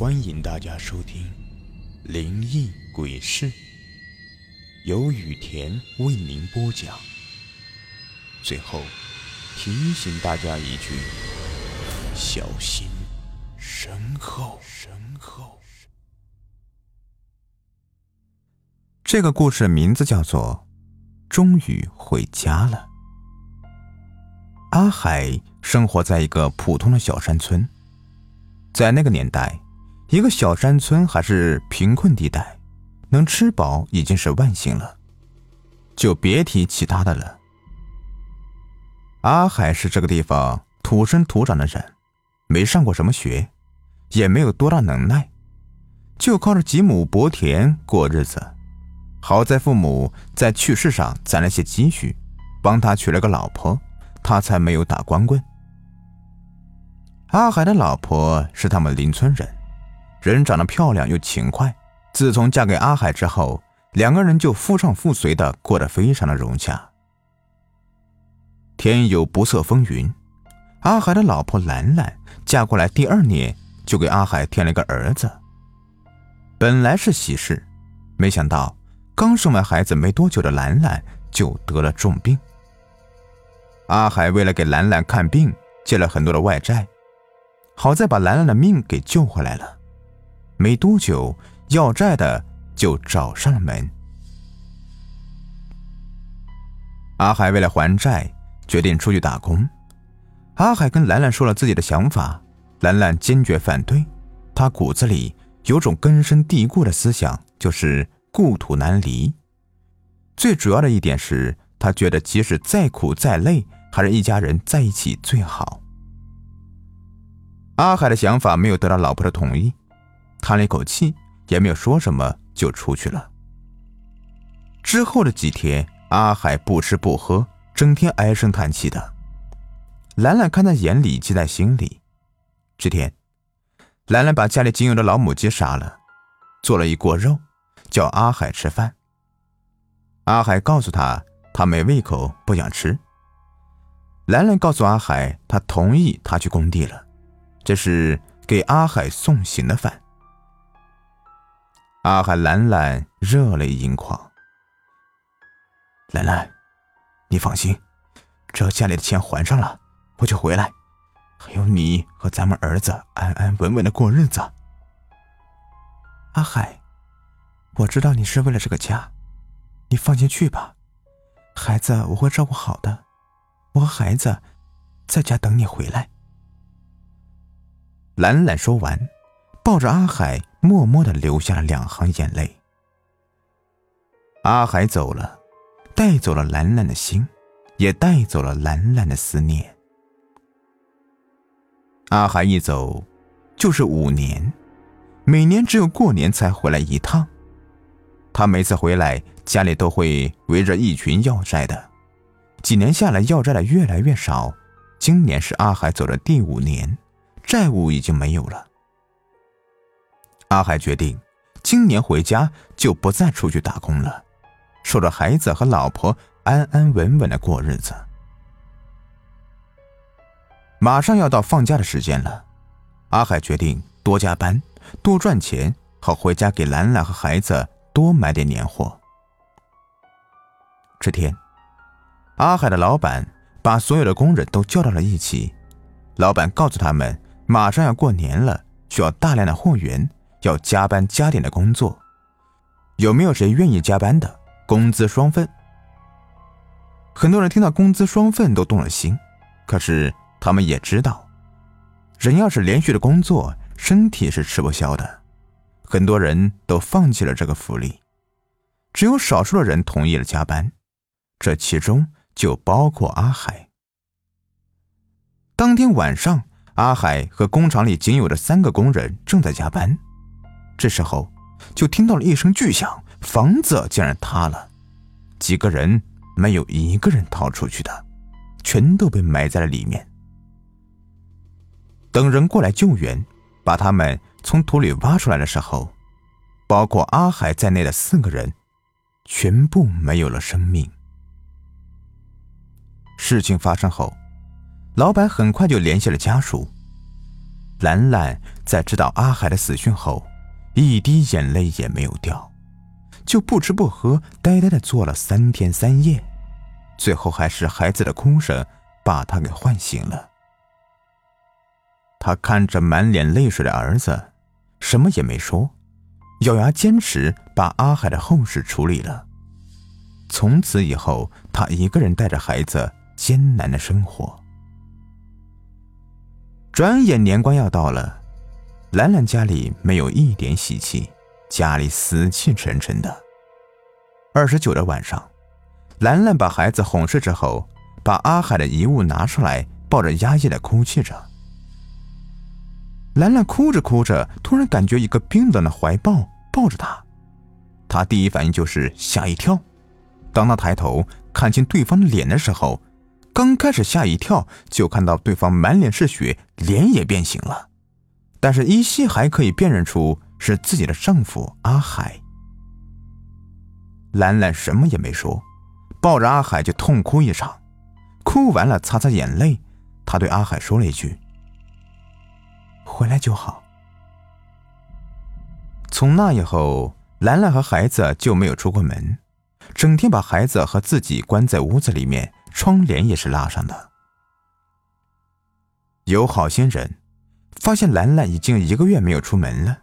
欢迎大家收听《灵异鬼事》，由雨田为您播讲。最后提醒大家一句：小心身后。身后。这个故事名字叫做《终于回家了》。阿海生活在一个普通的小山村，在那个年代。一个小山村还是贫困地带，能吃饱已经是万幸了，就别提其他的了。阿海是这个地方土生土长的人，没上过什么学，也没有多大能耐，就靠着几亩薄田过日子。好在父母在去世上攒了些积蓄，帮他娶了个老婆，他才没有打光棍。阿海的老婆是他们邻村人。人长得漂亮又勤快，自从嫁给阿海之后，两个人就夫唱妇随的过得非常的融洽。天有不测风云，阿海的老婆兰兰嫁过来第二年就给阿海添了一个儿子。本来是喜事，没想到刚生完孩子没多久的兰兰就得了重病。阿海为了给兰兰看病，借了很多的外债，好在把兰兰的命给救回来了。没多久，要债的就找上了门。阿海为了还债，决定出去打工。阿海跟兰兰说了自己的想法，兰兰坚决反对。他骨子里有种根深蒂固的思想，就是故土难离。最主要的一点是，他觉得即使再苦再累，还是一家人在一起最好。阿海的想法没有得到老婆的同意。叹了一口气，也没有说什么，就出去了。之后的几天，阿海不吃不喝，整天唉声叹气的。兰兰看在眼里，记在心里。这天，兰兰把家里仅有的老母鸡杀了，做了一锅肉，叫阿海吃饭。阿海告诉他，他没胃口，不想吃。兰兰告诉阿海，他同意他去工地了，这是给阿海送行的饭。阿海兰兰热泪盈眶。兰兰，你放心，只要家里的钱还上了，我就回来，还有你和咱们儿子安安稳稳的过日子。阿海，我知道你是为了这个家，你放心去吧，孩子我会照顾好的，我和孩子在家等你回来。兰兰说完。抱着阿海，默默的流下了两行眼泪。阿海走了，带走了兰兰的心，也带走了兰兰的思念。阿海一走，就是五年，每年只有过年才回来一趟。他每次回来，家里都会围着一群要债的。几年下来，要债的越来越少。今年是阿海走的第五年，债务已经没有了。阿海决定，今年回家就不再出去打工了，守着孩子和老婆，安安稳稳的过日子。马上要到放假的时间了，阿海决定多加班，多赚钱，好回家给兰兰和孩子多买点年货。这天，阿海的老板把所有的工人都叫到了一起，老板告诉他们，马上要过年了，需要大量的货源。要加班加点的工作，有没有谁愿意加班的？工资双份。很多人听到工资双份都动了心，可是他们也知道，人要是连续的工作，身体是吃不消的。很多人都放弃了这个福利，只有少数的人同意了加班，这其中就包括阿海。当天晚上，阿海和工厂里仅有的三个工人正在加班。这时候，就听到了一声巨响，房子竟然塌了，几个人没有一个人逃出去的，全都被埋在了里面。等人过来救援，把他们从土里挖出来的时候，包括阿海在内的四个人，全部没有了生命。事情发生后，老板很快就联系了家属，兰兰在知道阿海的死讯后，一滴眼泪也没有掉，就不吃不喝，呆呆的坐了三天三夜，最后还是孩子的哭声把他给唤醒了。他看着满脸泪水的儿子，什么也没说，咬牙坚持把阿海的后事处理了。从此以后，他一个人带着孩子艰难的生活。转眼年关要到了，兰兰家里没有一点喜气，家里死气沉沉的。二十九的晚上，兰兰把孩子哄睡之后，把阿海的遗物拿出来，抱着压抑的哭泣着。兰兰哭着哭着，突然感觉一个冰冷的怀抱抱着她，她第一反应就是吓一跳。当他抬头看清对方的脸的时候，刚开始吓一跳，就看到对方满脸是血，脸也变形了，但是依稀还可以辨认出是自己的丈夫阿海。兰兰什么也没说，抱着阿海就痛哭一场，哭完了擦擦眼泪，她对阿海说了一句：“回来就好。”从那以后，兰兰和孩子就没有出过门。整天把孩子和自己关在屋子里面，窗帘也是拉上的。有好心人发现兰兰已经一个月没有出门了，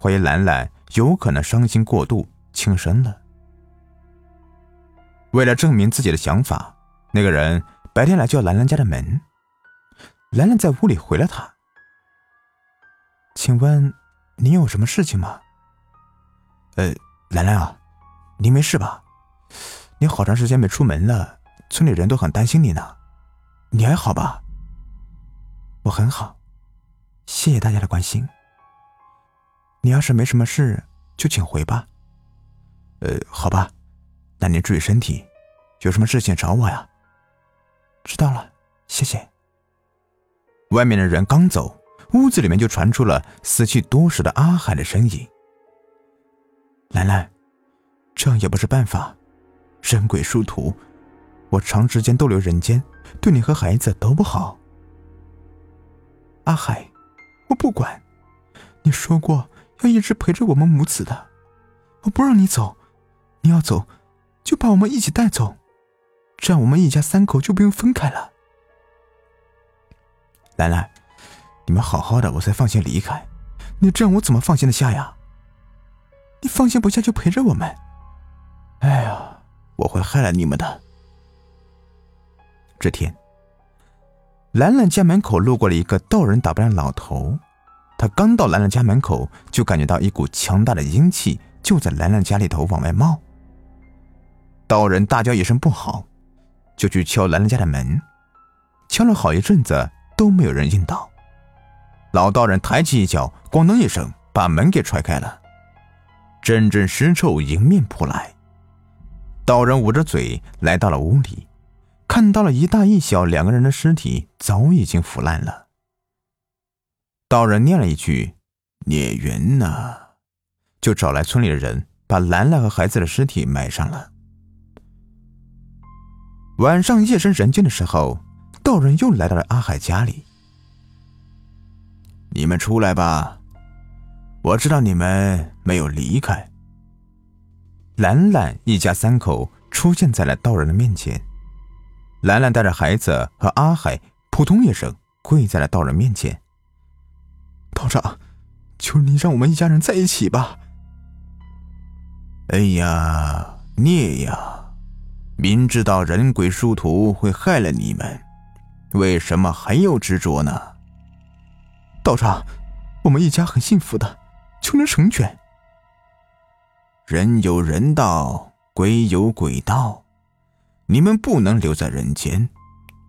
怀疑兰兰有可能伤心过度轻生了。为了证明自己的想法，那个人白天来叫兰兰家的门。兰兰在屋里回了他：“请问您有什么事情吗？”“呃，兰兰啊，您没事吧？”你好长时间没出门了，村里人都很担心你呢。你还好吧？我很好，谢谢大家的关心。你要是没什么事，就请回吧。呃，好吧，那您注意身体，有什么事情找我呀。知道了，谢谢。外面的人刚走，屋子里面就传出了死去多时的阿海的声音。兰兰，这样也不是办法。人鬼殊途，我长时间逗留人间，对你和孩子都不好。阿海，我不管，你说过要一直陪着我们母子的，我不让你走，你要走，就把我们一起带走，这样我们一家三口就不用分开了。兰兰，你们好好的，我才放心离开，你这样我怎么放心的下呀？你放心不下就陪着我们，哎呀。我会害了你们的。这天，兰兰家门口路过了一个道人打扮的老头，他刚到兰兰家门口，就感觉到一股强大的阴气就在兰兰家里头往外冒。道人大叫一声不好，就去敲兰兰家的门，敲了好一阵子都没有人应道。老道人抬起一脚，咣当一声把门给踹开了，阵阵尸臭迎面扑来。道人捂着嘴来到了屋里，看到了一大一小两个人的尸体早已经腐烂了。道人念了一句“孽缘呐”，就找来村里的人把兰兰和孩子的尸体埋上了。晚上夜深人静的时候，道人又来到了阿海家里。你们出来吧，我知道你们没有离开。兰兰一家三口出现在了道人的面前。兰兰带着孩子和阿海，扑通一声跪在了道人面前。道长，求你让我们一家人在一起吧！哎呀，孽呀！明知道人鬼殊途会害了你们，为什么还要执着呢？道长，我们一家很幸福的，求您成全。人有人道，鬼有鬼道，你们不能留在人间。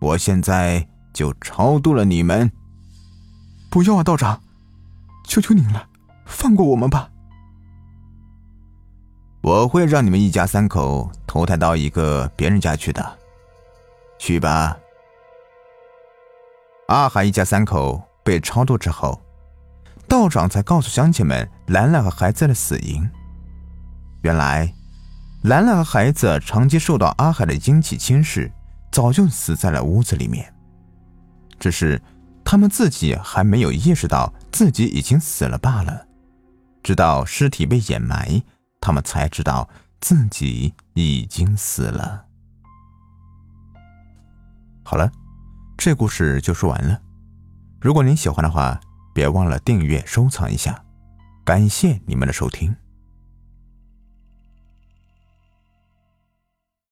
我现在就超度了你们。不要啊，道长，求求您了，放过我们吧。我会让你们一家三口投胎到一个别人家去的。去吧。阿海一家三口被超度之后，道长才告诉乡亲们兰兰和孩子的死因。原来，兰兰和孩子长期受到阿海的阴气侵蚀，早就死在了屋子里面。只是他们自己还没有意识到自己已经死了罢了。直到尸体被掩埋，他们才知道自己已经死了。好了，这故事就说完了。如果您喜欢的话，别忘了订阅、收藏一下。感谢你们的收听。